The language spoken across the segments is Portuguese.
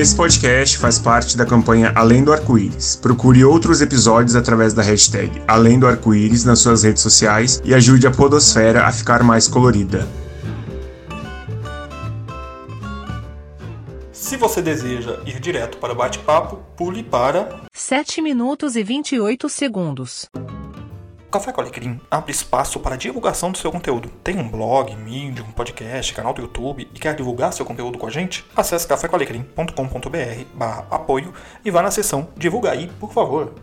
Esse podcast faz parte da campanha Além do Arco-Íris. Procure outros episódios através da hashtag Além do Arco-Íris nas suas redes sociais e ajude a Podosfera a ficar mais colorida. Se você deseja ir direto para o bate-papo, pule para 7 minutos e 28 segundos. Café com Alecrim abre espaço para a divulgação do seu conteúdo. Tem um blog, mídia, um podcast, canal do YouTube e quer divulgar seu conteúdo com a gente? Acesse cafécoalecrim.com.br barra apoio e vá na seção Divulga aí, por favor.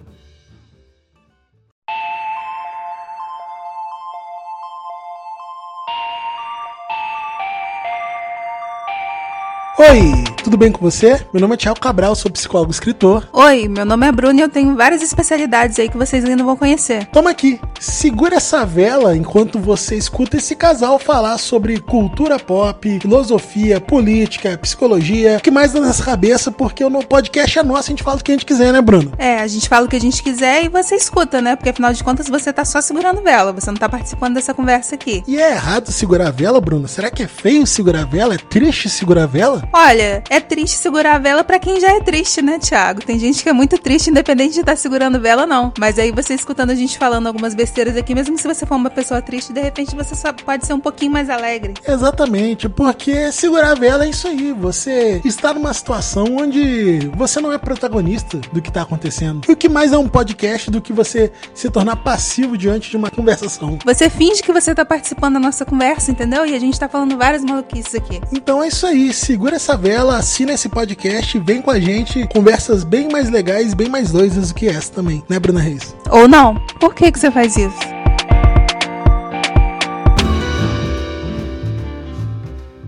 Oi, tudo bem com você? Meu nome é Thiago Cabral, sou psicólogo escritor. Oi, meu nome é Bruno e eu tenho várias especialidades aí que vocês ainda vão conhecer. Toma aqui, segura essa vela enquanto você escuta esse casal falar sobre cultura pop, filosofia, política, psicologia, o que mais dá nessa cabeça, porque o podcast é nosso, a gente fala o que a gente quiser, né, Bruno? É, a gente fala o que a gente quiser e você escuta, né? Porque afinal de contas você tá só segurando vela, você não tá participando dessa conversa aqui. E é errado segurar a vela, Bruno? Será que é feio segurar a vela? É triste segurar a vela? Olha, é triste segurar a vela para quem já é triste, né, Thiago? Tem gente que é muito triste, independente de estar tá segurando vela, não. Mas aí você escutando a gente falando algumas besteiras aqui, mesmo se você for uma pessoa triste, de repente você só pode ser um pouquinho mais alegre. Exatamente, porque segurar a vela é isso aí. Você está numa situação onde você não é protagonista do que está acontecendo. E o que mais é um podcast do que você se tornar passivo diante de uma conversação? Você finge que você está participando da nossa conversa, entendeu? E a gente está falando várias maluquices aqui. Então é isso aí segura essa vela, assina esse podcast, vem com a gente, conversas bem mais legais, bem mais doidas do que essa também, né, Bruna Reis? Ou não? Por que, que você faz isso?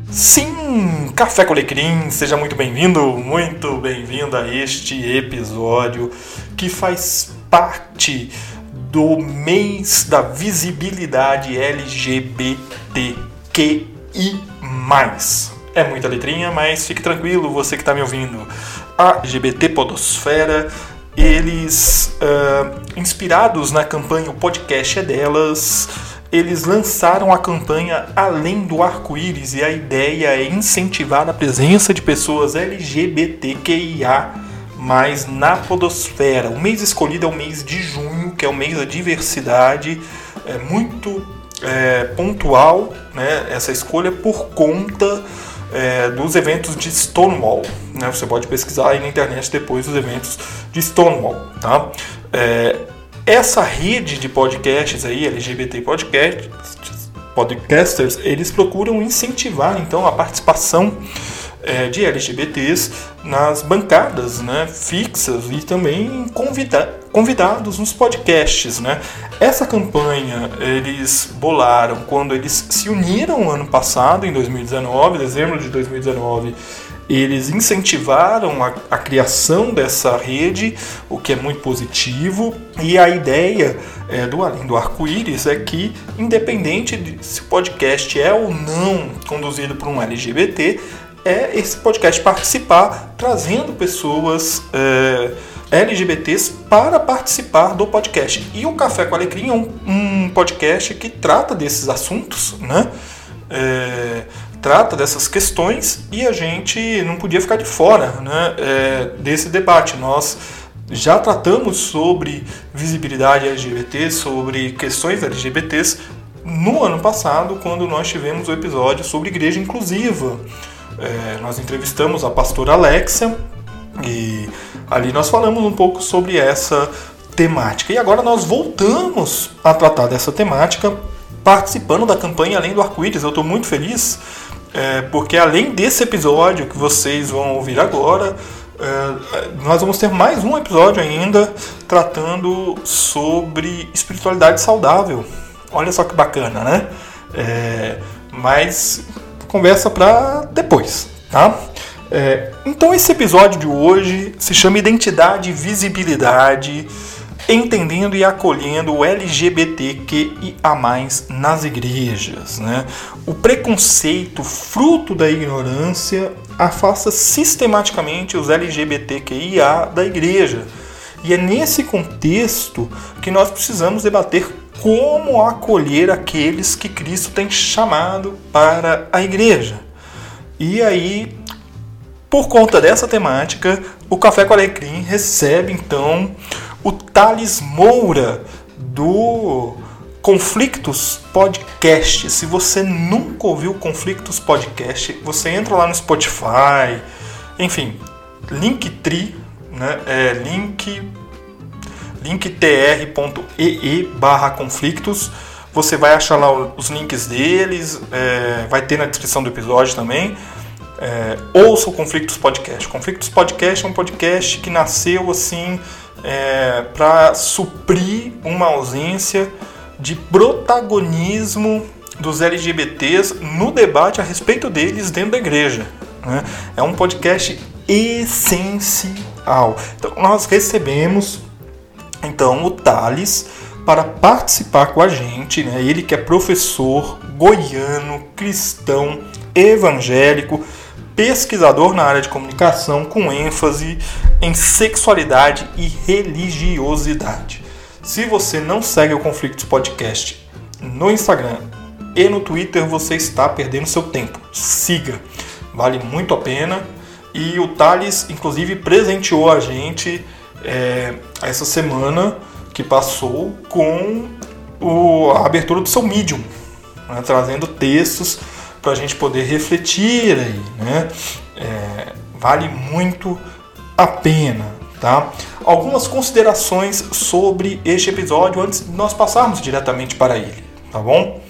Sim, Café com Alecrim, seja muito bem-vindo, muito bem-vindo a este episódio que faz parte do mês da visibilidade LGBTQI+. É muita letrinha, mas fique tranquilo, você que está me ouvindo. A LGBT Podosfera, eles, uh, inspirados na campanha O Podcast é Delas, eles lançaram a campanha Além do Arco-Íris e a ideia é incentivar a presença de pessoas LGBTQIA mais na podosfera. O mês escolhido é o mês de junho, que é o mês da diversidade, é muito é, pontual né, essa escolha por conta é, dos eventos de Stonewall. Né? Você pode pesquisar aí na internet depois os eventos de Stonewall. Tá? É, essa rede de podcasts aí, LGBT Podcasts, podcasters, eles procuram incentivar então a participação é, de LGBTs nas bancadas né, fixas e também convida convidados nos podcasts. Né? Essa campanha eles bolaram quando eles se uniram ano passado, em 2019, dezembro de 2019. Eles incentivaram a, a criação dessa rede, o que é muito positivo. E a ideia é, do Além do Arco-Íris é que, independente de se o podcast é ou não conduzido por um LGBT, é esse podcast participar, trazendo pessoas é, LGBTs para participar do podcast. E o Café com Alecrim é um, um podcast que trata desses assuntos, né? É, trata dessas questões e a gente não podia ficar de fora né, é, desse debate. Nós já tratamos sobre visibilidade LGBT, sobre questões LGBTs no ano passado, quando nós tivemos o episódio sobre igreja inclusiva. É, nós entrevistamos a pastora Alexia e ali nós falamos um pouco sobre essa temática. E agora nós voltamos a tratar dessa temática participando da campanha Além do Arco-Íris. Eu estou muito feliz é, porque além desse episódio que vocês vão ouvir agora, é, nós vamos ter mais um episódio ainda tratando sobre espiritualidade saudável. Olha só que bacana, né? É, mas conversa para depois, tá? É, então esse episódio de hoje se chama Identidade e Visibilidade, entendendo e acolhendo o LGBTQIA+, nas igrejas. Né? O preconceito, fruto da ignorância, afasta sistematicamente os LGBTQIA da igreja. E é nesse contexto que nós precisamos debater como acolher aqueles que Cristo tem chamado para a igreja. E aí Por conta dessa temática, o Café com Alecrim recebe então o Thales Moura do Conflictos Podcast. Se você nunca ouviu Conflictos Podcast, você entra lá no Spotify, enfim, Linktree, né? É link linktr.ee barra conflictos. Você vai achar lá os links deles, é, vai ter na descrição do episódio também. É, ouça o Conflictos Podcast. Conflictos Podcast é um podcast que nasceu assim é, para suprir uma ausência de protagonismo dos LGBTs no debate a respeito deles dentro da igreja. Né? É um podcast essencial. Então, nós recebemos então o Thales para participar com a gente, né? Ele que é professor goiano, cristão, evangélico, pesquisador na área de comunicação com ênfase em sexualidade e religiosidade. Se você não segue o Conflitos Podcast no Instagram e no Twitter, você está perdendo seu tempo. Siga, vale muito a pena. E o Thales, inclusive, presenteou a gente é, essa semana que passou com o, a abertura do seu Medium, né, trazendo textos para a gente poder refletir aí, né? É, vale muito a pena, tá? Algumas considerações sobre este episódio antes de nós passarmos diretamente para ele, tá bom?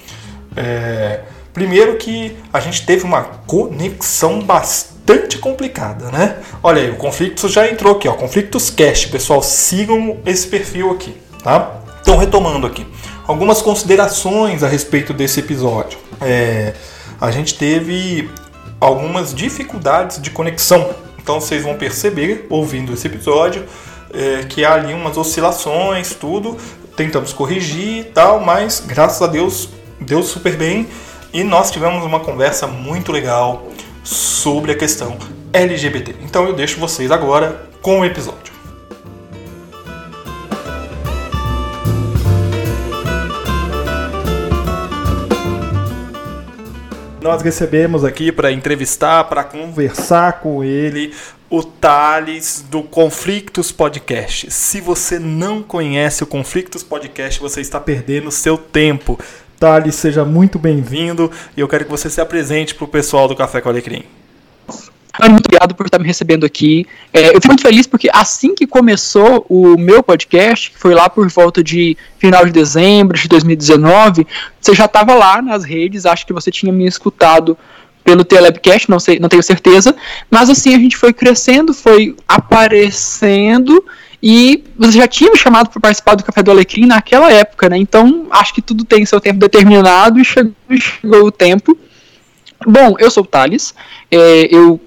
É, primeiro que a gente teve uma conexão bastante complicada, né? Olha aí, o Conflictos já entrou aqui, ó, Conflictos Cast, pessoal, sigam esse perfil aqui, tá? Então, retomando aqui, algumas considerações a respeito desse episódio. É, a gente teve algumas dificuldades de conexão, então vocês vão perceber, ouvindo esse episódio, é, que há ali umas oscilações, tudo, tentamos corrigir e tal, mas graças a Deus deu super bem e nós tivemos uma conversa muito legal sobre a questão LGBT. Então eu deixo vocês agora com o episódio. Nós recebemos aqui para entrevistar, para conversar com ele, o Thales do Conflictos Podcast. Se você não conhece o Conflictos Podcast, você está perdendo seu tempo. Thales, seja muito bem-vindo e eu quero que você se apresente para o pessoal do Café com Alecrim. Muito obrigado por estar me recebendo aqui. É, eu fico muito feliz porque assim que começou o meu podcast, que foi lá por volta de final de dezembro de 2019, você já estava lá nas redes, acho que você tinha me escutado pelo Telebcast, não sei, não tenho certeza, mas assim a gente foi crescendo, foi aparecendo e você já tinha me chamado para participar do Café do Alecrim naquela época, né? Então acho que tudo tem seu tempo determinado e chegou, chegou o tempo. Bom, eu sou o Thales, é, eu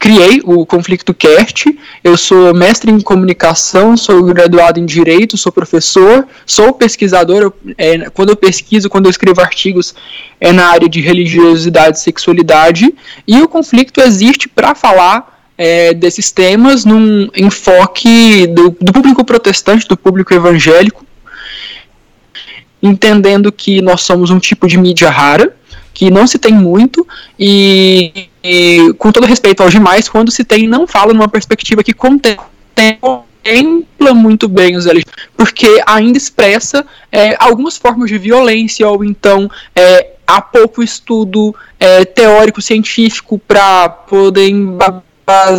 criei o Conflicto Cast, eu sou mestre em comunicação, sou graduado em Direito, sou professor, sou pesquisador, eu, é, quando eu pesquiso, quando eu escrevo artigos, é na área de religiosidade e sexualidade, e o Conflicto existe para falar é, desses temas num enfoque do, do público protestante, do público evangélico, entendendo que nós somos um tipo de mídia rara, que não se tem muito, e, e, com todo respeito aos demais, quando se tem, não fala numa perspectiva que contempla muito bem os LGBT, porque ainda expressa é, algumas formas de violência, ou então é, há pouco estudo é, teórico científico para poder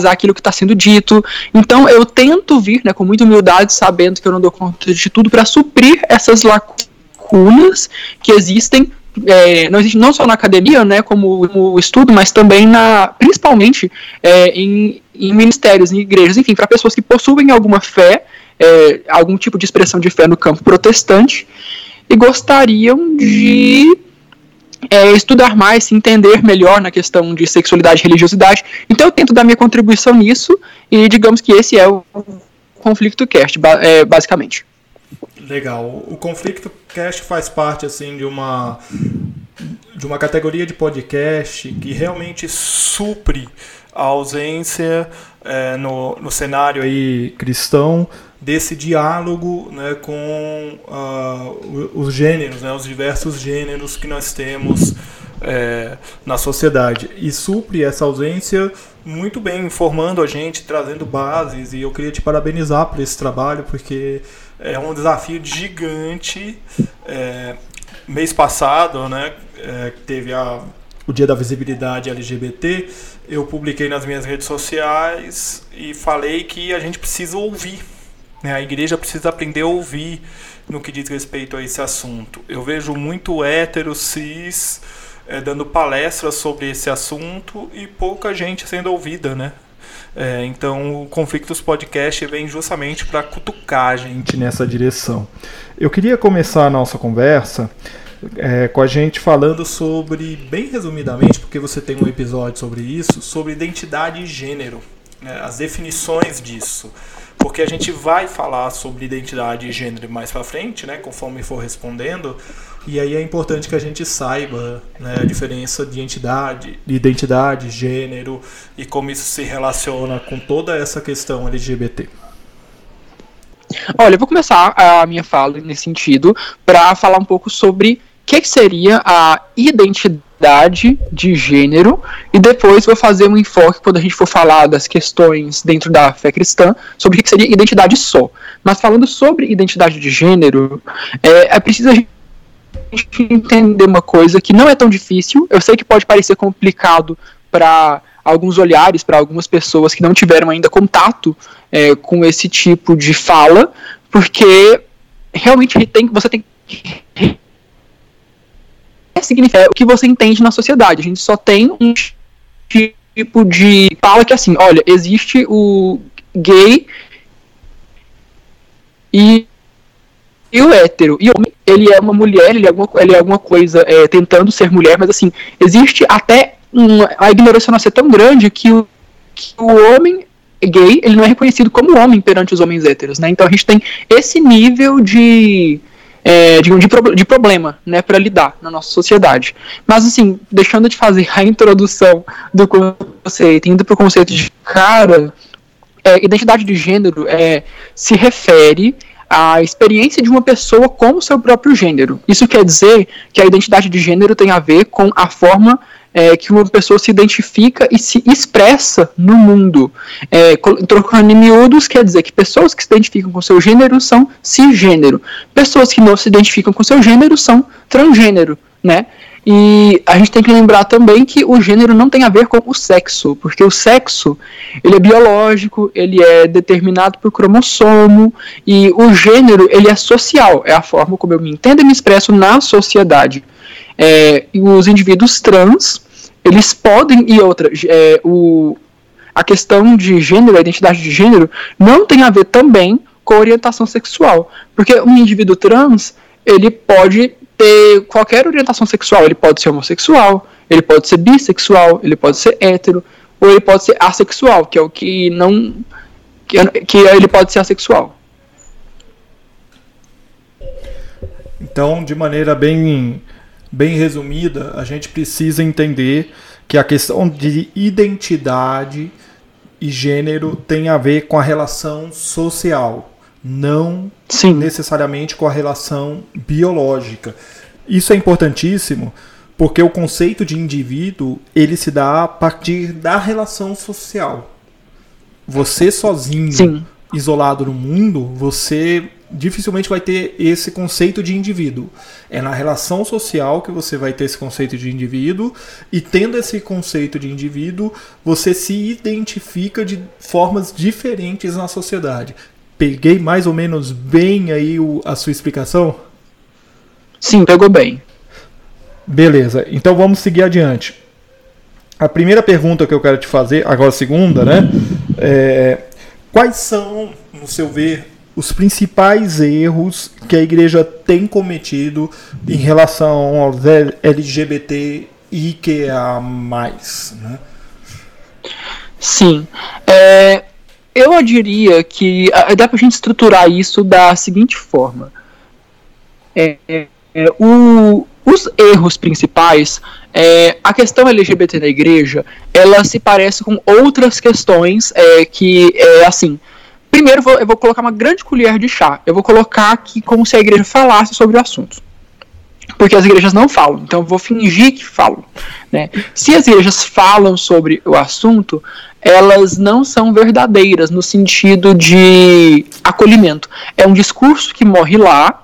aquilo que está sendo dito. Então eu tento vir, né, com muita humildade, sabendo que eu não dou conta de tudo, para suprir essas lacunas que existem. É, não existe não só na academia, né, como, como estudo, mas também na, principalmente é, em, em ministérios, em igrejas, enfim, para pessoas que possuem alguma fé, é, algum tipo de expressão de fé no campo protestante e gostariam de é, estudar mais, se entender melhor na questão de sexualidade e religiosidade. Então eu tento dar minha contribuição nisso e digamos que esse é o Conflicto Cast, é, basicamente. Legal. O Conflicto Cast faz parte assim de uma de uma categoria de podcast que realmente supre a ausência é, no, no cenário aí cristão desse diálogo né, com uh, os gêneros, né, os diversos gêneros que nós temos é, na sociedade. E supre essa ausência muito bem, informando a gente, trazendo bases. E eu queria te parabenizar por esse trabalho, porque é um desafio gigante. É, mês passado, né, é, teve a, o Dia da Visibilidade LGBT, eu publiquei nas minhas redes sociais e falei que a gente precisa ouvir. Né, a igreja precisa aprender a ouvir no que diz respeito a esse assunto. Eu vejo muito hétero, cis, é, dando palestras sobre esse assunto e pouca gente sendo ouvida, né? É, então, o Conflitos Podcast vem justamente para cutucar a gente nessa direção. Eu queria começar a nossa conversa é, com a gente falando sobre, bem resumidamente, porque você tem um episódio sobre isso, sobre identidade e gênero, né, as definições disso porque a gente vai falar sobre identidade e gênero mais para frente, né, conforme for respondendo, e aí é importante que a gente saiba né, a diferença de entidade, de identidade, gênero e como isso se relaciona com toda essa questão LGBT. Olha, eu vou começar a minha fala nesse sentido para falar um pouco sobre o que seria a identidade identidade de gênero e depois vou fazer um enfoque quando a gente for falar das questões dentro da fé cristã sobre o que seria identidade só. Mas falando sobre identidade de gênero, é, é preciso a gente entender uma coisa que não é tão difícil. Eu sei que pode parecer complicado para alguns olhares, para algumas pessoas que não tiveram ainda contato é, com esse tipo de fala, porque realmente tem, você tem que significa o que você entende na sociedade. A gente só tem um tipo de fala que assim, olha, existe o gay e, e o hétero. E homem, ele é uma mulher, ele é alguma, ele é alguma coisa é, tentando ser mulher, mas assim, existe até uma, a ignorância nossa é tão grande que o, que o homem gay, ele não é reconhecido como homem perante os homens héteros, né? Então a gente tem esse nível de é, de, de, de, problema né, para lidar na nossa sociedade. Mas, assim, deixando de fazer a introdução do conceito, indo para o conceito de cara, é, identidade de gênero é, se refere à experiência de uma pessoa com o seu próprio gênero. Isso quer dizer que a identidade de gênero tem a ver com a forma é, que uma pessoa se identifica e se expressa no mundo. É, trocando em miúdos, quer dizer que pessoas que se identificam com seu gênero são cisgênero. Pessoas que não se identificam com seu gênero são transgênero, né? E a gente tem que lembrar também que o gênero não tem a ver com o sexo, porque o sexo ele é biológico, ele é determinado por cromossomo e o gênero ele é social, é a forma como eu me entendo e me expresso na sociedade. É, e os indivíduos trans, eles podem, e outra, é, o, a questão de gênero, a identidade de gênero, não tem a ver também com orientação sexual. Porque um indivíduo trans, ele pode ter qualquer orientação sexual, ele pode ser homossexual, ele pode ser bissexual, ele pode ser hétero, ou ele pode ser assexual, que é o que não. que, que ele pode ser assexual. Então, de maneira bem bem resumida, a gente precisa entender que a questão de identidade e gênero tem a ver com a relação social, não Sim. necessariamente com a relação biológica. Isso é importantíssimo porque o conceito de indivíduo ele se dá a partir da relação social. Você sozinho, Sim. isolado no mundo, você dificilmente vai ter esse conceito de indivíduo. É na relação social que você vai ter esse conceito de indivíduo, e tendo esse conceito de indivíduo, você se identifica de formas diferentes na sociedade. Peguei mais ou menos bem aí o, a sua explicação? Sim, pegou bem. Beleza, então vamos seguir adiante. A primeira pergunta que eu quero te fazer, agora a segunda, né? É, quais são, no seu ver, os principais erros que a igreja tem cometido em relação aos LGBT e que a mais, né? Sim, é, eu diria que dá para a gente estruturar isso da seguinte forma: é, é, o, os erros principais, é, a questão LGBT na igreja, ela se parece com outras questões é, que é assim Primeiro, eu vou colocar uma grande colher de chá. Eu vou colocar aqui como se a igreja falasse sobre o assunto. Porque as igrejas não falam. Então eu vou fingir que falam. Né? Se as igrejas falam sobre o assunto, elas não são verdadeiras no sentido de acolhimento. É um discurso que morre lá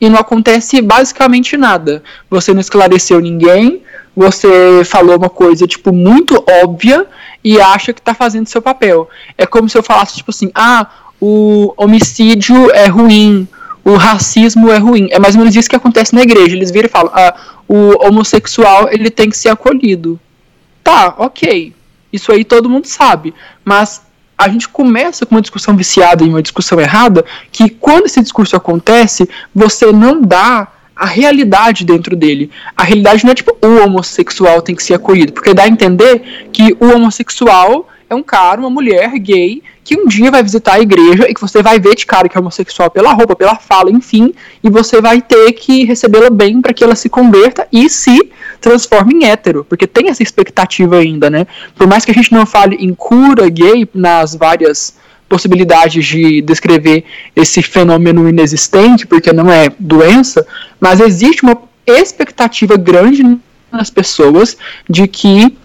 e não acontece basicamente nada. Você não esclareceu ninguém, você falou uma coisa tipo muito óbvia e acha que está fazendo seu papel. É como se eu falasse tipo assim: "Ah, o homicídio é ruim, o racismo é ruim". É mais ou menos isso que acontece na igreja. Eles viram e falam: "Ah, o homossexual, ele tem que ser acolhido". Tá, OK. Isso aí todo mundo sabe, mas a gente começa com uma discussão viciada e uma discussão errada, que quando esse discurso acontece, você não dá a realidade dentro dele. A realidade não é tipo o homossexual tem que ser acolhido, porque dá a entender que o homossexual é um cara, uma mulher gay que um dia vai visitar a igreja e que você vai ver de cara que é homossexual pela roupa, pela fala, enfim, e você vai ter que recebê-la bem para que ela se converta e se transforme em hétero, porque tem essa expectativa ainda, né? Por mais que a gente não fale em cura gay nas várias possibilidades de descrever esse fenômeno inexistente, porque não é doença, mas existe uma expectativa grande nas pessoas de que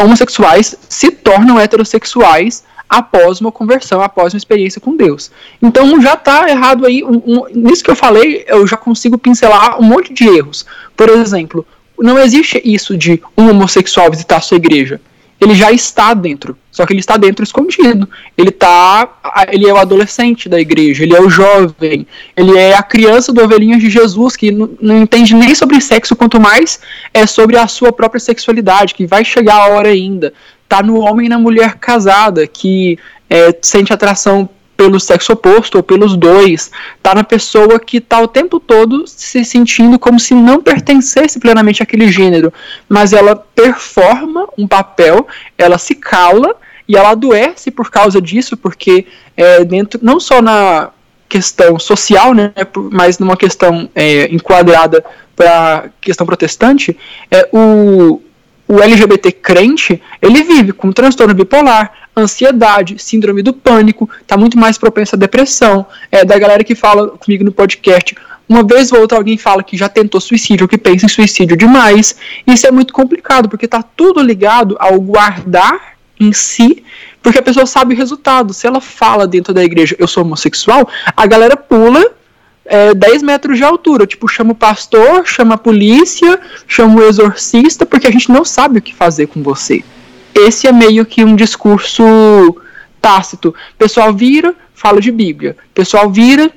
homossexuais se tornam heterossexuais após uma conversão, após uma experiência com Deus. Então já está errado aí. Um, um, nisso que eu falei, eu já consigo pincelar um monte de erros. Por exemplo, não existe isso de um homossexual visitar sua igreja ele já está dentro. Só que ele está dentro escondido. Ele tá, ele é o adolescente da igreja, ele é o jovem, ele é a criança do ovelhinho de Jesus que não, não entende nem sobre sexo, quanto mais é sobre a sua própria sexualidade, que vai chegar a hora ainda. Tá no homem e na mulher casada que é, sente atração pelo sexo oposto ou pelos dois, tá na pessoa que tá o tempo todo se sentindo como se não pertencesse plenamente àquele gênero, mas ela performa um papel, ela se cala e ela adoece por causa disso, porque é, dentro não só na questão social, né, mas numa questão é, enquadrada para questão protestante, é, o, o LGBT crente, ele vive com transtorno bipolar, ansiedade, síndrome do pânico, está muito mais propenso à depressão. É, da galera que fala comigo no podcast, uma vez ou outra alguém fala que já tentou suicídio, que pensa em suicídio demais. Isso é muito complicado, porque está tudo ligado ao guardar em si, porque a pessoa sabe o resultado. Se ela fala dentro da igreja, eu sou homossexual, a galera pula é, 10 metros de altura. Tipo, chama o pastor, chama a polícia, chama o exorcista, porque a gente não sabe o que fazer com você. Esse é meio que um discurso tácito. Pessoal vira, fala de Bíblia. Pessoal vira,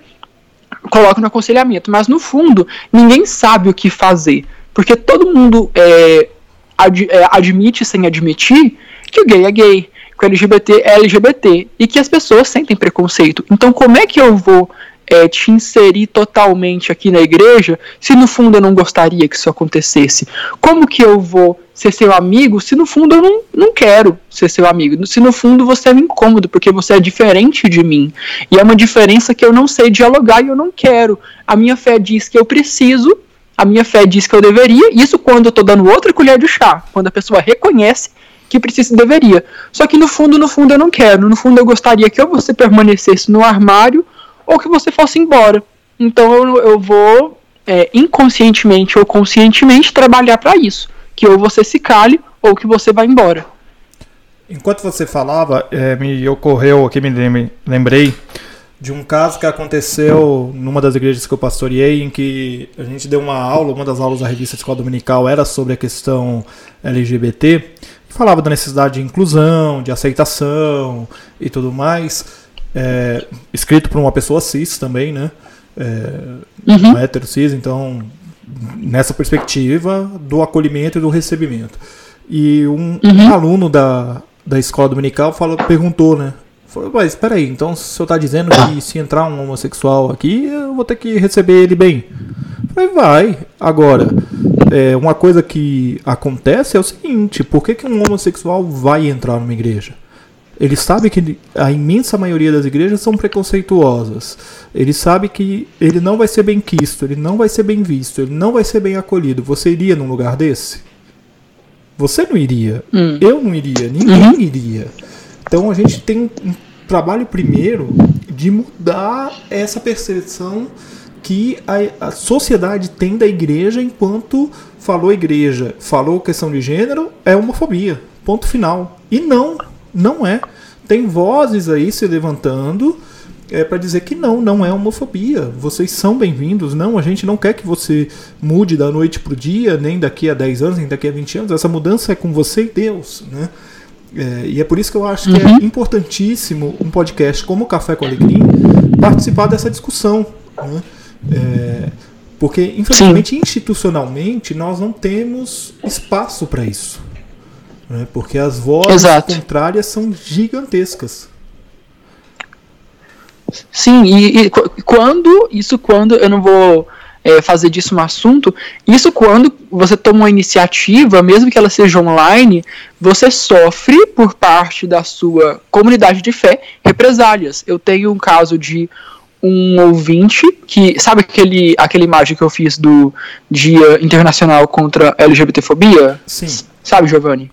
coloca no aconselhamento. Mas no fundo, ninguém sabe o que fazer. Porque todo mundo é, ad, é, admite sem admitir que o gay é gay, que o LGBT é LGBT e que as pessoas sentem preconceito. Então, como é que eu vou é, te inserir totalmente aqui na igreja se no fundo eu não gostaria que isso acontecesse? Como que eu vou ser seu amigo se no fundo eu não, não quero ser seu amigo? Se no fundo você é incômodo porque você é diferente de mim e é uma diferença que eu não sei dialogar e eu não quero. A minha fé diz que eu preciso, a minha fé diz que eu deveria, isso quando eu estou dando outra colher de chá, quando a pessoa reconhece que precisa deveria. Só que no fundo, no fundo eu não quero. No fundo eu gostaria que ou você permanecesse no armário ou que você fosse embora. Então eu, eu vou é, inconscientemente ou conscientemente trabalhar para isso. Que ou você se cale ou que você vá embora. Enquanto você falava, é, me ocorreu aqui, me lembrei de um caso que aconteceu numa das igrejas que eu pastoreei, em que a gente deu uma aula, uma das aulas da revista Escola Dominical era sobre a questão LGBT, falava da necessidade de inclusão, de aceitação e tudo mais é, escrito por uma pessoa cis também, né? É, uhum. hétero cis, então nessa perspectiva do acolhimento e do recebimento. E um, uhum. um aluno da, da escola dominical falou, perguntou, né? Falou, mas espera aí, então o senhor está dizendo que se entrar um homossexual aqui, eu vou ter que receber ele bem? falei, vai. Agora, é, uma coisa que acontece é o seguinte, por que, que um homossexual vai entrar numa igreja? Ele sabe que a imensa maioria das igrejas são preconceituosas. Ele sabe que ele não vai ser bem quisto, ele não vai ser bem visto, ele não vai ser bem acolhido. Você iria num lugar desse? Você não iria. Hum. Eu não iria. Ninguém uhum. iria. Então a gente tem um trabalho primeiro de mudar essa percepção que a, a sociedade tem da igreja enquanto falou igreja, falou questão de gênero, é homofobia. Ponto final. E não, não é. Tem vozes aí se levantando é para dizer que não, não é homofobia. Vocês são bem-vindos. Não, a gente não quer que você mude da noite pro dia, nem daqui a 10 anos, nem daqui a 20 anos. Essa mudança é com você e Deus, né? É, e é por isso que eu acho que é Uhum. importantíssimo um podcast como Café com Alecrim participar dessa discussão. Né? É, porque, infelizmente, institucionalmente, nós não temos espaço para isso. Né? Porque as vozes Exato. contrárias são gigantescas. Sim, e, e qu- quando, isso quando, eu não vou é, fazer disso um assunto, isso quando você toma uma iniciativa, mesmo que ela seja online, você sofre por parte da sua comunidade de fé represálias. Eu tenho um caso de um ouvinte que, sabe aquele, aquela imagem que eu fiz do Dia Internacional contra a LGBTfobia? Sim, Sabe, Giovanni?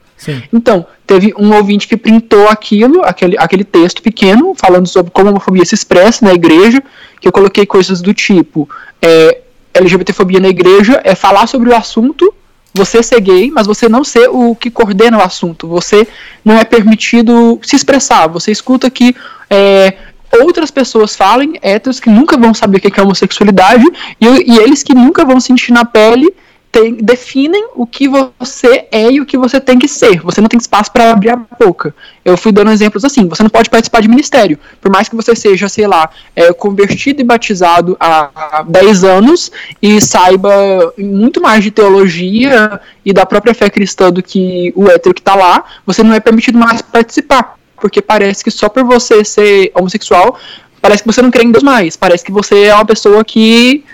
Então, teve um ouvinte que printou aquilo, aquele, aquele texto pequeno, falando sobre como a homofobia se expressa na igreja, que eu coloquei coisas do tipo, é, LGBTfobia na igreja é falar sobre o assunto, você ser gay, mas você não ser o que coordena o assunto, você não é permitido se expressar, você escuta que é, outras pessoas falem, héteros que nunca vão saber o que é homossexualidade, e, e eles que nunca vão sentir na pele tem- definem o que você é e o que você tem que ser. Você não tem espaço para abrir a boca. Eu fui dando exemplos assim. Você não pode participar de ministério. Por mais que você seja, sei lá, é, convertido e batizado há, há 10 anos e saiba muito mais de teologia e da própria fé cristã do que o hétero que está lá, você não é permitido mais participar. Porque parece que só por você ser homossexual, parece que você não crê em Deus mais. Parece que você é uma pessoa que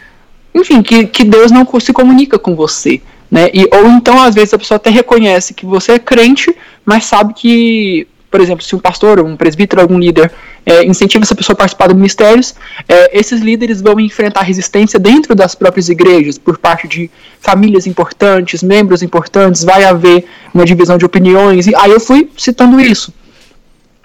enfim, que, que Deus não se comunica com você, né? E, ou então, às vezes, a pessoa até reconhece que você é crente, mas sabe que, por exemplo, se um pastor, um presbítero, algum líder é, incentiva essa pessoa a participar de ministérios, é, esses líderes vão enfrentar resistência dentro das próprias igrejas, por parte de famílias importantes, membros importantes, vai haver uma divisão de opiniões, e aí eu fui citando isso.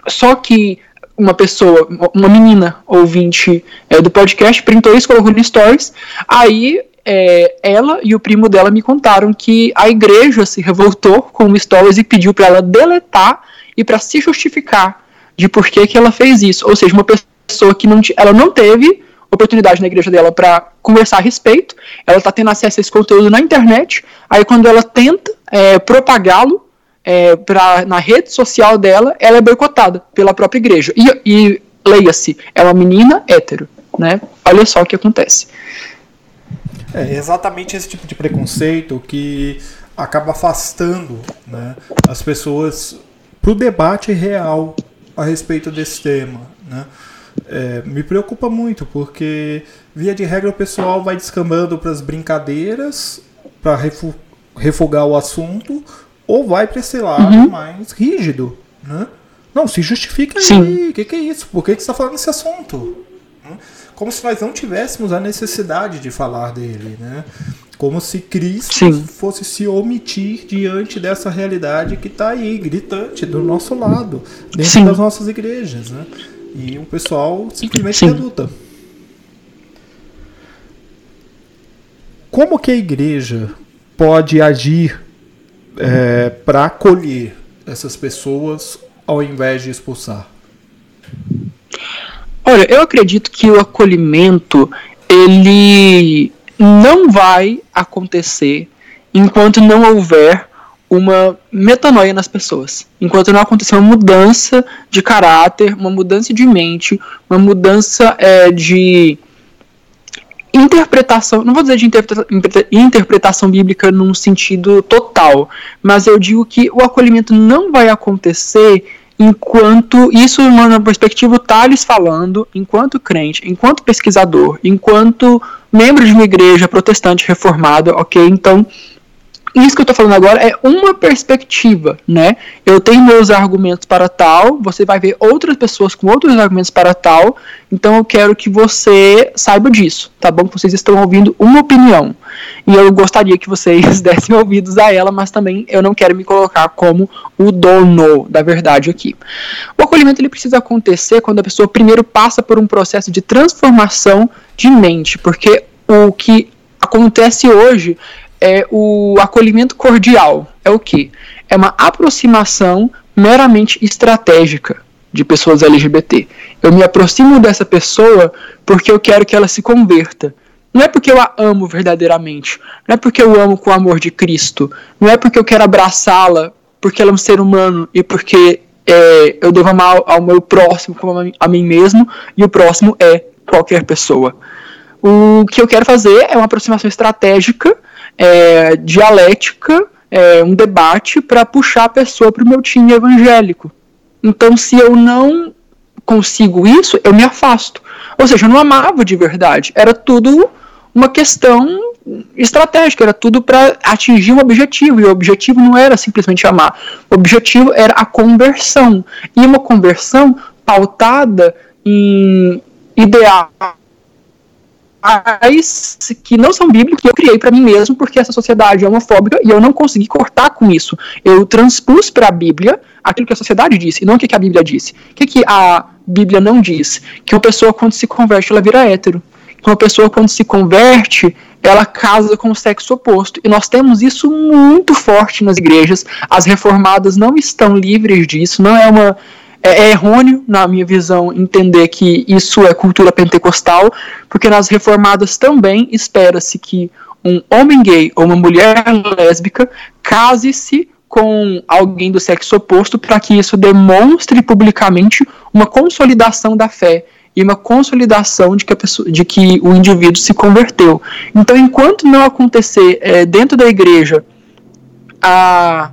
Só que uma pessoa, uma menina ouvinte é, do podcast, printou isso, colocou no Stories. Aí é, ela e o primo dela me contaram que a igreja se revoltou com o Stories e pediu para ela deletar e para se justificar de por que, que ela fez isso. Ou seja, uma pessoa que não, ela não teve oportunidade na igreja dela para conversar a respeito, ela está tendo acesso a esse conteúdo na internet. Aí quando ela tenta é, propagá-lo, é, pra, na rede social dela, ela é boicotada pela própria igreja. E, e leia-se, é uma menina hétero, né? Olha só o que acontece. É exatamente esse tipo de preconceito que acaba afastando né, as pessoas para o debate real a respeito desse tema. Né? É, me preocupa muito, porque via de regra o pessoal vai descambando para as brincadeiras para refu refugar o assunto ou vai para esse lado mais rígido. Né? Não, se justifica Sim. aí. O que, que é isso? Por que, que você está falando desse assunto? Né? Como se nós não tivéssemos a necessidade de falar dele, né? Como se Cristo Sim. fosse se omitir diante dessa realidade que está aí, gritante, do nosso lado, dentro Sim. das nossas igrejas, né? E o pessoal simplesmente Sim. Como que a igreja pode agir para acolher essas pessoas ao invés de expulsar? Olha, eu acredito que o acolhimento ele não vai acontecer enquanto não houver uma metanoia nas pessoas. Enquanto não acontecer uma mudança de caráter, uma mudança de mente, uma mudança é, de interpretação, não vou dizer de interpreta- interpreta- interpretação bíblica num sentido total, mas eu digo que o acolhimento não vai acontecer enquanto isso na perspectiva o Thales falando, enquanto crente, enquanto pesquisador, enquanto membro de uma igreja protestante reformada, ok? Então, isso que eu tô falando agora é uma perspectiva, né? Eu tenho meus argumentos para tal, você vai ver outras pessoas com outros argumentos para tal, então eu quero que você saiba disso, tá bom? Vocês estão ouvindo uma opinião. E eu gostaria que vocês dessem ouvidos a ela, mas também eu não quero me colocar como o dono da verdade aqui. O acolhimento ele precisa acontecer quando a pessoa primeiro passa por um processo de transformação de mente, porque o que acontece hoje é o acolhimento cordial. É o que? É uma aproximação meramente estratégica de pessoas LGBT. Eu me aproximo dessa pessoa porque eu quero que ela se converta. Não é porque eu a amo verdadeiramente. Não é porque eu amo com o amor de Cristo. Não é porque eu quero abraçá-la porque ela é um ser humano e porque é, eu devo amar ao meu próximo como a mim mesmo e o próximo é qualquer pessoa. O que eu quero fazer é uma aproximação estratégica é, dialética, é, um debate para puxar a pessoa para o meu time evangélico. Então, se eu não consigo isso, eu me afasto. Ou seja, eu não amava de verdade. Era tudo uma questão estratégica, era tudo para atingir um objetivo. E o objetivo não era simplesmente amar. O objetivo era a conversão. E uma conversão pautada em ideais que não são bíblicos que eu criei para mim mesmo porque essa sociedade é homofóbica e eu não consegui cortar com isso. Eu transpus para a Bíblia aquilo que a sociedade disse e não o que a Bíblia disse. O que, que a Bíblia não diz? Que uma pessoa quando se converte ela vira hétero. Que uma pessoa quando se converte ela casa com o sexo oposto. E nós temos isso muito forte nas igrejas. As reformadas não estão livres disso, não é uma é, é, errôneo, na minha visão, entender que isso é cultura pentecostal, porque nas reformadas também espera-se que um homem gay ou uma mulher lésbica case-se com alguém do sexo oposto para que isso demonstre publicamente uma consolidação da fé e uma consolidação de que, pessoa, de que o indivíduo se converteu. Então, enquanto não acontecer é, dentro da igreja a,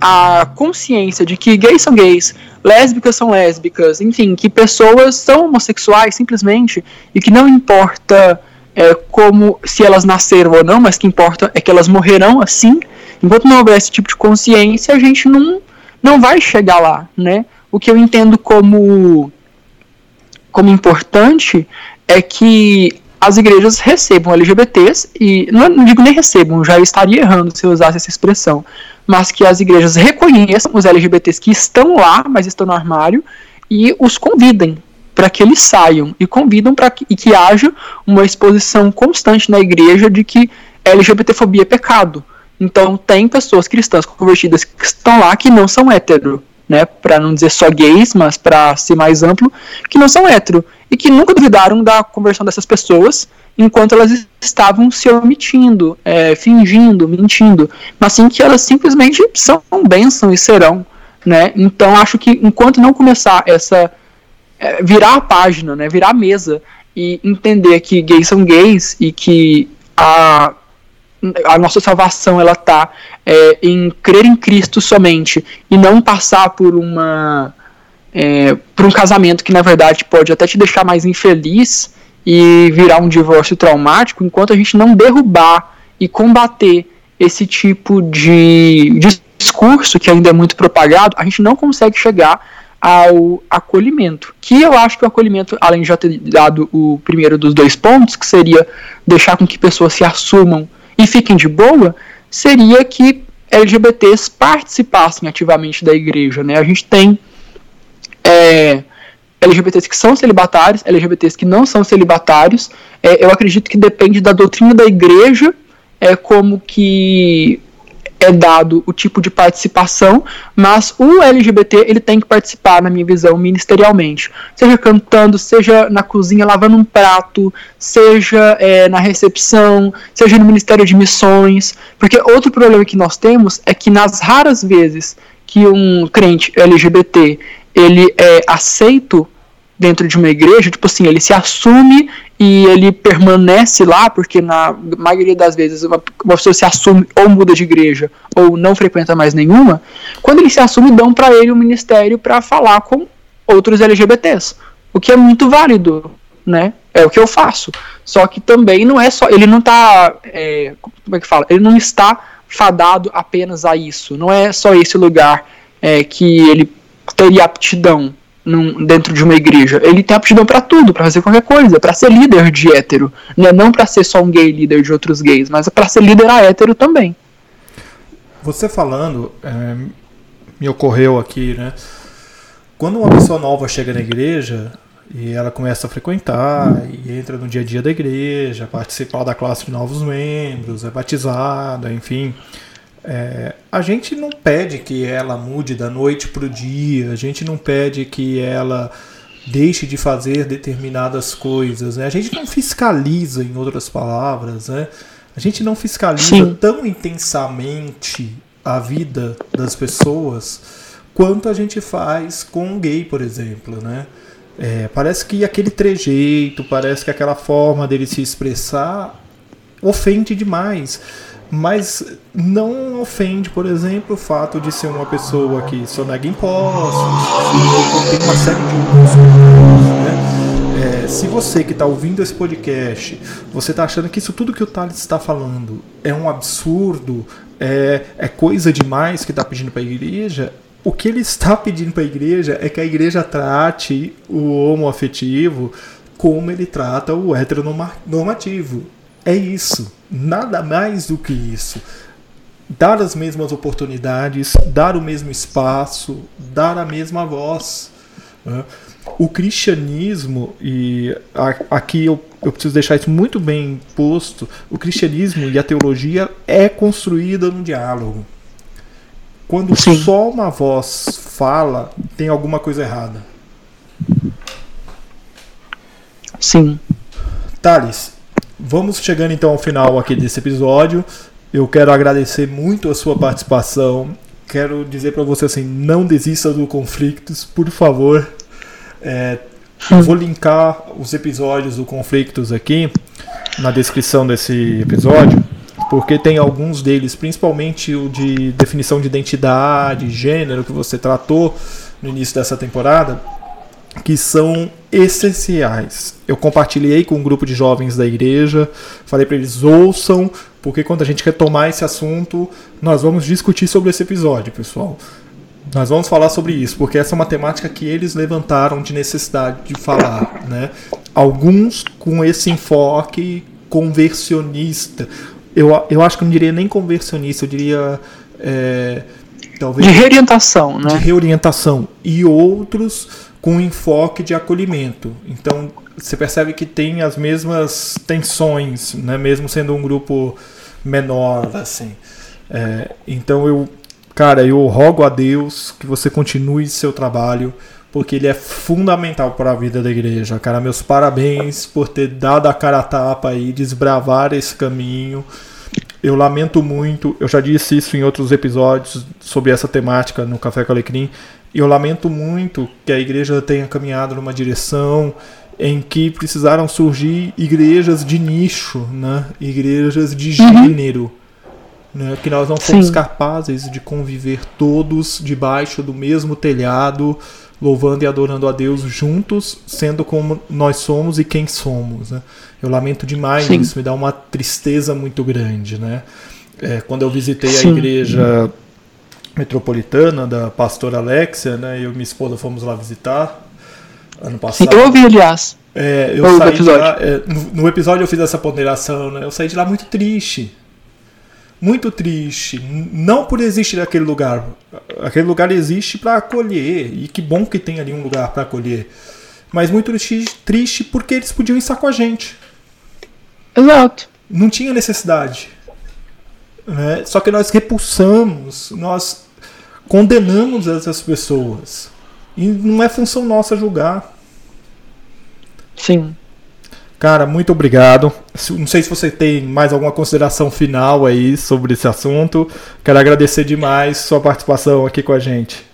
a consciência de que gays são gays, lésbicas são lésbicas, enfim, que pessoas são homossexuais simplesmente e que não importa é, como se elas nasceram ou não, mas que importa é que elas morrerão assim. Enquanto não houver esse tipo de consciência, a gente não, não vai chegar lá, né? O que eu entendo como como importante é que as igrejas recebam LGBTs e não, não digo nem recebam, já estaria errando se eu usasse essa expressão, mas que as igrejas reconheçam os LGBTs que estão lá, mas estão no armário, e os convidem para que eles saiam e convidam para que, que haja uma exposição constante na igreja de que LGBTfobia é pecado. Então tem pessoas cristãs convertidas que estão lá que não são hétero, né, para não dizer só gays, mas para ser mais amplo, que não são hétero e que nunca duvidaram da conversão dessas pessoas enquanto elas estavam se omitindo, é, fingindo, mentindo, mas sim que elas simplesmente são bênção e serão, né? Então acho que enquanto não começar essa é, virar a página, né, virar a mesa e entender que gays são gays e que a a nossa salvação ela tá é, em crer em Cristo somente e não passar por uma é, por um casamento que na verdade pode até te deixar mais infeliz e virar um divórcio traumático enquanto a gente não derrubar e combater esse tipo de discurso que ainda é muito propagado, a gente não consegue chegar ao acolhimento. Que eu acho que o acolhimento, além de já ter dado o primeiro dos dois pontos, que seria deixar com que pessoas se assumam e fiquem de boa, seria que LGBTs participassem ativamente da igreja. Né? A gente tem é, LGBTs que são celibatários, LGBTs que não são celibatários. É, eu acredito que depende da doutrina da igreja, é como que é dado o tipo de participação, mas o LGBT ele tem que participar, na minha visão, ministerialmente. Seja cantando, seja na cozinha lavando um prato, seja é, na recepção, seja no Ministério de Missões. Porque outro problema que nós temos é que nas raras vezes que um crente LGBT ele é aceito dentro de uma igreja, tipo assim, ele se assume e ele permanece lá, porque na maioria das vezes uma, uma pessoa se assume ou muda de igreja ou não frequenta mais nenhuma, quando ele se assume, dão para ele um ministério para falar com outros LGBTs, o que é muito válido, né? É o que eu faço. Só que também não é só. Ele não tá. É, como é que fala? Ele não está fadado apenas a isso. Não é só esse lugar é, que ele teria aptidão num, dentro de uma igreja. Ele tem aptidão para tudo, para fazer qualquer coisa, para ser líder de hétero. Né? Não para ser só um gay líder de outros gays, mas para ser líder a hétero também. Você falando, é, me ocorreu aqui, né? Quando uma pessoa nova chega na igreja e ela começa a frequentar e entra no dia a dia da igreja, participar da classe de novos membros, é batizada, enfim. É, a gente não pede que ela mude da noite para o dia, a gente não pede que ela deixe de fazer determinadas coisas, né? a gente não fiscaliza, em outras palavras, né? a gente não fiscaliza Sim. tão intensamente a vida das pessoas quanto a gente faz com um gay, por exemplo, né? É, parece que aquele trejeito, parece que aquela forma dele se expressar ofende demais mas não ofende, por exemplo, o fato de ser uma pessoa que sonega impostos, tem uma série de outros né? É, se você que está ouvindo esse podcast, você está achando que isso tudo que o Thales está falando é um absurdo, é, é coisa demais que está pedindo para a igreja, o que ele está pedindo para a igreja é que a igreja trate o homoafetivo como ele trata o heteronormativo. É isso. Nada mais do que isso. Dar as mesmas oportunidades, dar o mesmo espaço, dar a mesma voz. Né? O cristianismo, e aqui eu, eu preciso deixar isso muito bem posto: o cristianismo e a teologia é construída no diálogo. Quando Sim. só uma voz fala, tem alguma coisa errada. Sim. Thales, Vamos chegando então ao final aqui desse episódio. Eu quero agradecer muito a sua participação. Quero dizer para você assim, não desista do Conflictos, por favor. É, vou linkar os episódios do Conflictos aqui na descrição desse episódio, porque tem alguns deles, principalmente o de definição de identidade, gênero que você tratou no início dessa temporada, que são essenciais. Eu compartilhei com um grupo de jovens da igreja, falei para eles ouçam, porque quando a gente retomar esse assunto, nós vamos discutir sobre esse episódio, pessoal. Nós vamos falar sobre isso, porque essa é uma temática que eles levantaram de necessidade de falar, né? Alguns com esse enfoque conversionista. Eu, eu acho que eu não diria nem conversionista, eu diria é, talvez de reorientação, né? De reorientação e outros com enfoque de acolhimento. Então você percebe que tem as mesmas tensões, né? mesmo sendo um grupo menor, assim. É, então eu, cara, eu rogo a Deus que você continue seu trabalho, porque ele é fundamental para a vida da igreja. Cara, meus parabéns por ter dado a cara a tapa e desbravar esse caminho. Eu lamento muito, eu já disse isso em outros episódios sobre essa temática no Café com Alecrim. Eu lamento muito que a igreja tenha caminhado numa direção em que precisaram surgir igrejas de nicho, né? igrejas de uhum. gênero. Né? Que nós não fomos Sim. capazes de conviver todos debaixo do mesmo telhado, louvando e adorando a Deus juntos, sendo como nós somos e quem somos. Né? Eu lamento demais Sim. isso, me dá uma tristeza muito grande. Né? É, quando eu visitei Sim. a igreja metropolitana da pastora Alexia, né? Eu e minha esposa fomos lá visitar ano passado. Sim, eu ouvi, aliás. É, eu saí episódio. Lá, é, no, no, episódio eu fiz essa ponderação, né? Eu saí de lá muito triste. Muito triste. Não por existir aquele lugar. Aquele lugar existe para acolher. E que bom que tem ali um lugar para acolher. Mas muito triste, porque eles podiam estar com a gente. Exato. Não tinha necessidade. Né? Só que nós repulsamos, nós condenamos essas pessoas. E não é função nossa julgar. Sim. Cara, muito obrigado. Não sei se você tem mais alguma consideração final aí sobre esse assunto. Quero agradecer demais sua participação aqui com a gente.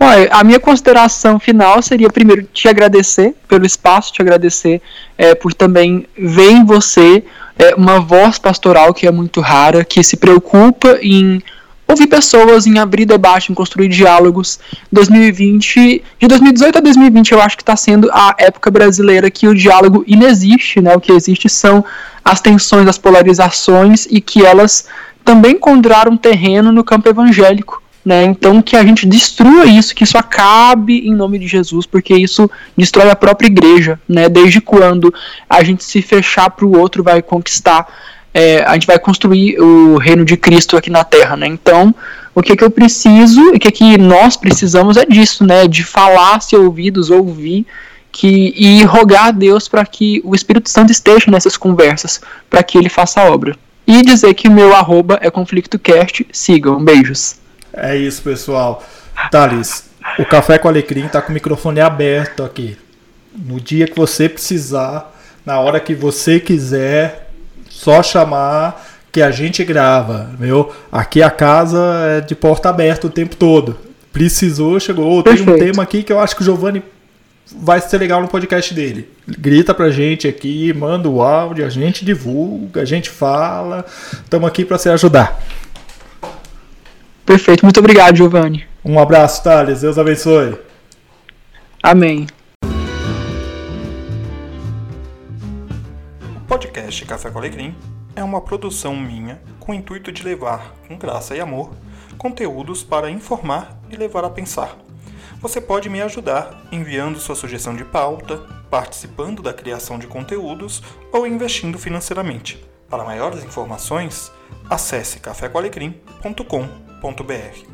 Olha, a minha consideração final seria primeiro te agradecer pelo espaço, te agradecer é, por também ver em você é, uma voz pastoral que é muito rara, que se preocupa em ouvir pessoas, em abrir debate, em construir diálogos. 2020, de 2018 a 2020, eu acho que está sendo a época brasileira que o diálogo inexiste, né? O que existe são as tensões, as polarizações e que elas também encontrar um terreno no campo evangélico. Né? Então que a gente destrua isso, que isso acabe em nome de Jesus, porque isso destrói a própria igreja, né? Desde quando a gente se fechar para o outro vai conquistar, é, a gente vai construir o reino de Cristo aqui na Terra, né? Então o que, que eu preciso, o que, que nós precisamos é disso, né? De falar, ser ouvidos, ouvir que, e rogar a Deus para que o Espírito Santo esteja nessas conversas, para que ele faça a obra. E dizer que o meu arroba é ConflictoCast. Sigam. Beijos. É isso, pessoal. Thales, o Café com Alecrim tá com o microfone aberto aqui. No dia que você precisar, na hora que você quiser, só chamar que a gente grava, meu. Aqui a casa é de porta aberta o tempo todo. Precisou, chegou. tem um tema aqui que eu acho que o Giovanni vai ser legal no podcast dele. Grita pra gente aqui, manda o áudio, a gente divulga, a gente fala. Estamos aqui para se ajudar. Perfeito, muito obrigado, Giovanni. Um abraço, Thales. Deus abençoe. Amém. Podcast Café com Alecrim é uma produção minha com o intuito de levar, com graça e amor, conteúdos para informar e levar a pensar. Você pode me ajudar enviando sua sugestão de pauta, participando da criação de conteúdos ou investindo financeiramente. Para maiores informações, acesse cafécoalecrim.com.br.